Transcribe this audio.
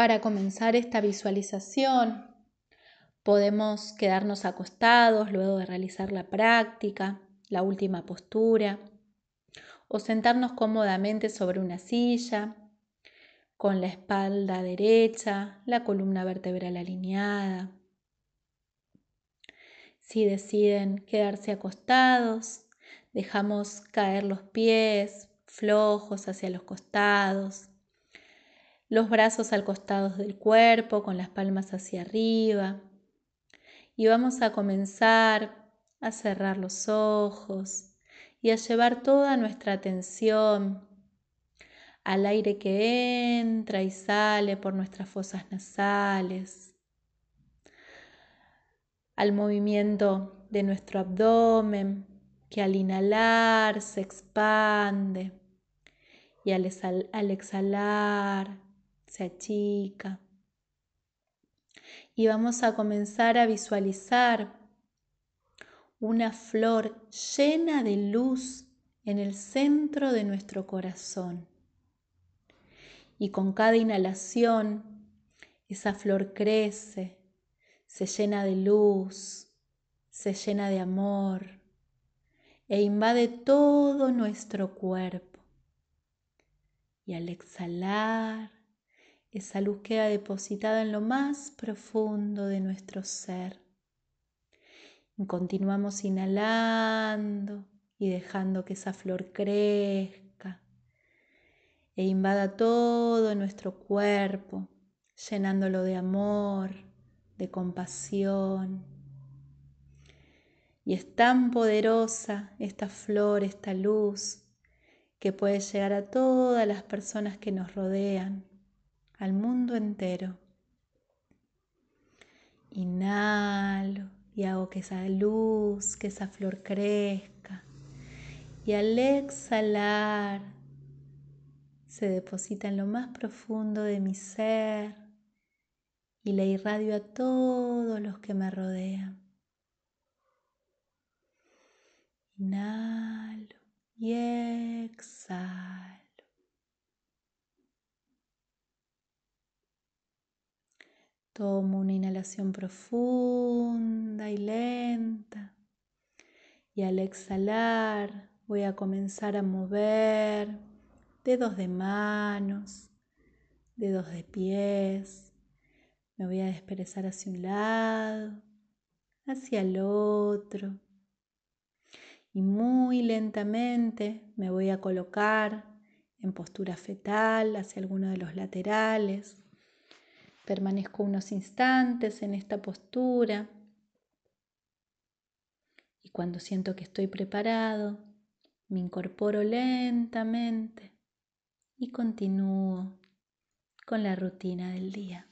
Para comenzar esta visualización, podemos quedarnos acostados luego de realizar la práctica, la última postura, o sentarnos cómodamente sobre una silla, con la espalda derecha, la columna vertebral alineada. Si deciden quedarse acostados, dejamos caer los pies flojos hacia los costados los brazos al costado del cuerpo con las palmas hacia arriba. Y vamos a comenzar a cerrar los ojos y a llevar toda nuestra atención al aire que entra y sale por nuestras fosas nasales, al movimiento de nuestro abdomen que al inhalar se expande y al, exhalar se achica. Y vamos a comenzar a visualizar una flor llena de luz en el centro de nuestro corazón. Y con cada inhalación, esa flor crece, se llena de luz, se llena de amor e invade todo nuestro cuerpo. Y al exhalar, esa luz queda depositada en lo más profundo de nuestro ser. Y continuamos inhalando y dejando que esa flor crezca e invada todo nuestro cuerpo, llenándolo de amor, de compasión. Y es tan poderosa esta flor, esta luz, que puede llegar a todas las personas que nos rodean al mundo entero. Inhalo y hago que esa luz, que esa flor crezca. Y al exhalar se deposita en lo más profundo de mi ser y le irradio a todos los que me rodean. Inhalo y Tomo una inhalación profunda y lenta y al exhalar voy a comenzar a mover dedos de manos, dedos de pies. Me voy a desperezar hacia un lado, hacia el otro. Y muy lentamente me voy a colocar en postura fetal hacia alguno de los laterales Permanezco unos instantes en esta postura y cuando siento que estoy preparado, me incorporo lentamente y continúo con la rutina del día.